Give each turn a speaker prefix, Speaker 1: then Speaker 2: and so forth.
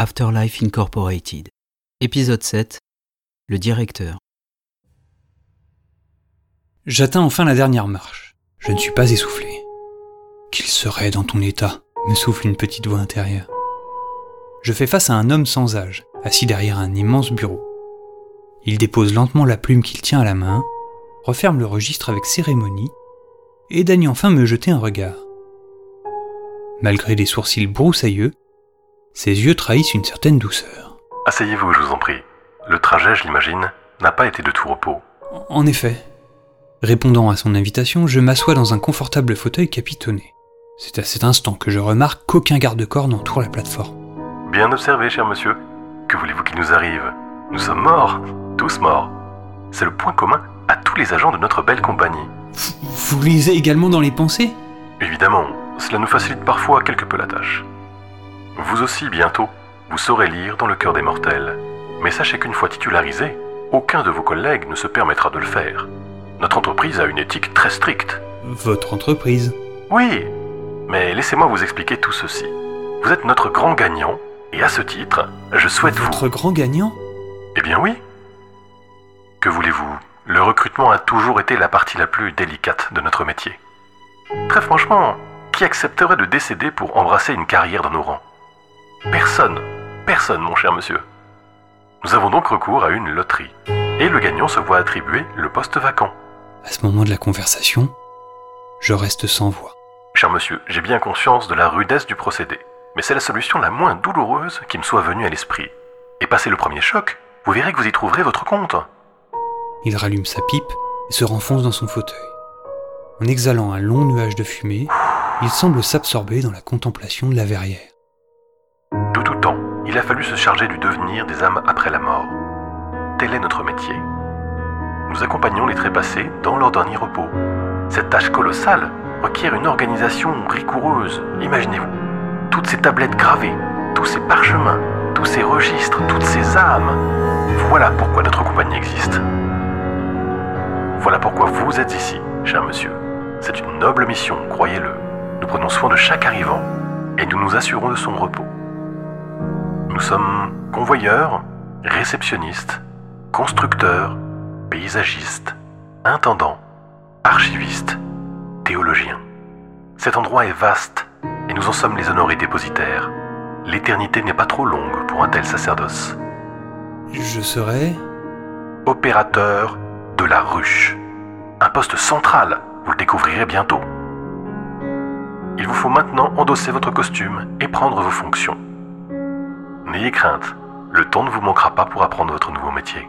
Speaker 1: Afterlife Incorporated. Épisode 7. Le directeur.
Speaker 2: J'atteins enfin la dernière marche. Je ne suis pas essoufflé. Qu'il serait dans ton état me souffle une petite voix intérieure. Je fais face à un homme sans âge, assis derrière un immense bureau. Il dépose lentement la plume qu'il tient à la main, referme le registre avec cérémonie, et daigne enfin me jeter un regard. Malgré des sourcils broussailleux, ses yeux trahissent une certaine douceur.
Speaker 3: Asseyez-vous, je vous en prie. Le trajet, je l'imagine, n'a pas été de tout repos.
Speaker 2: En effet. Répondant à son invitation, je m'assois dans un confortable fauteuil capitonné. C'est à cet instant que je remarque qu'aucun garde-corps n'entoure la plateforme.
Speaker 3: Bien observé, cher monsieur. Que voulez-vous qu'il nous arrive? Nous sommes morts, tous morts. C'est le point commun à tous les agents de notre belle compagnie.
Speaker 2: Vous lisez également dans les pensées?
Speaker 3: Évidemment, cela nous facilite parfois quelque peu la tâche. Vous aussi, bientôt, vous saurez lire dans le cœur des mortels. Mais sachez qu'une fois titularisé, aucun de vos collègues ne se permettra de le faire. Notre entreprise a une éthique très stricte.
Speaker 2: Votre entreprise
Speaker 3: Oui, mais laissez-moi vous expliquer tout ceci. Vous êtes notre grand gagnant, et à ce titre, je souhaite vous...
Speaker 2: Votre grand gagnant?
Speaker 3: Eh bien oui. Que voulez-vous? Le recrutement a toujours été la partie la plus délicate de notre métier. Très franchement, qui accepterait de décéder pour embrasser une carrière dans nos rangs? Personne. Personne, mon cher monsieur. Nous avons donc recours à une loterie. Et le gagnant se voit attribuer le poste vacant.
Speaker 2: À ce moment de la conversation, je reste sans voix.
Speaker 3: Cher monsieur, j'ai bien conscience de la rudesse du procédé. Mais c'est la solution la moins douloureuse qui me soit venue à l'esprit. Et passé le premier choc, vous verrez que vous y trouverez votre compte.
Speaker 2: Il rallume sa pipe et se renfonce dans son fauteuil. En exhalant un long nuage de fumée, il semble s'absorber dans la contemplation de la verrière.
Speaker 3: Il a fallu se charger du devenir des âmes après la mort. Tel est notre métier. Nous accompagnons les trépassés dans leur dernier repos. Cette tâche colossale requiert une organisation rigoureuse. Imaginez-vous, toutes ces tablettes gravées, tous ces parchemins, tous ces registres, toutes ces âmes. Voilà pourquoi notre compagnie existe. Voilà pourquoi vous êtes ici, cher monsieur. C'est une noble mission, croyez-le. Nous prenons soin de chaque arrivant et nous nous assurons de son repos. Nous sommes convoyeurs, réceptionnistes, constructeurs, paysagistes, intendants, archivistes, théologiens. Cet endroit est vaste et nous en sommes les honorés dépositaires. L'éternité n'est pas trop longue pour un tel sacerdoce.
Speaker 2: Je serai
Speaker 3: Opérateur de la ruche. Un poste central, vous le découvrirez bientôt. Il vous faut maintenant endosser votre costume et prendre vos fonctions. N'ayez crainte, le temps ne vous manquera pas pour apprendre votre nouveau métier.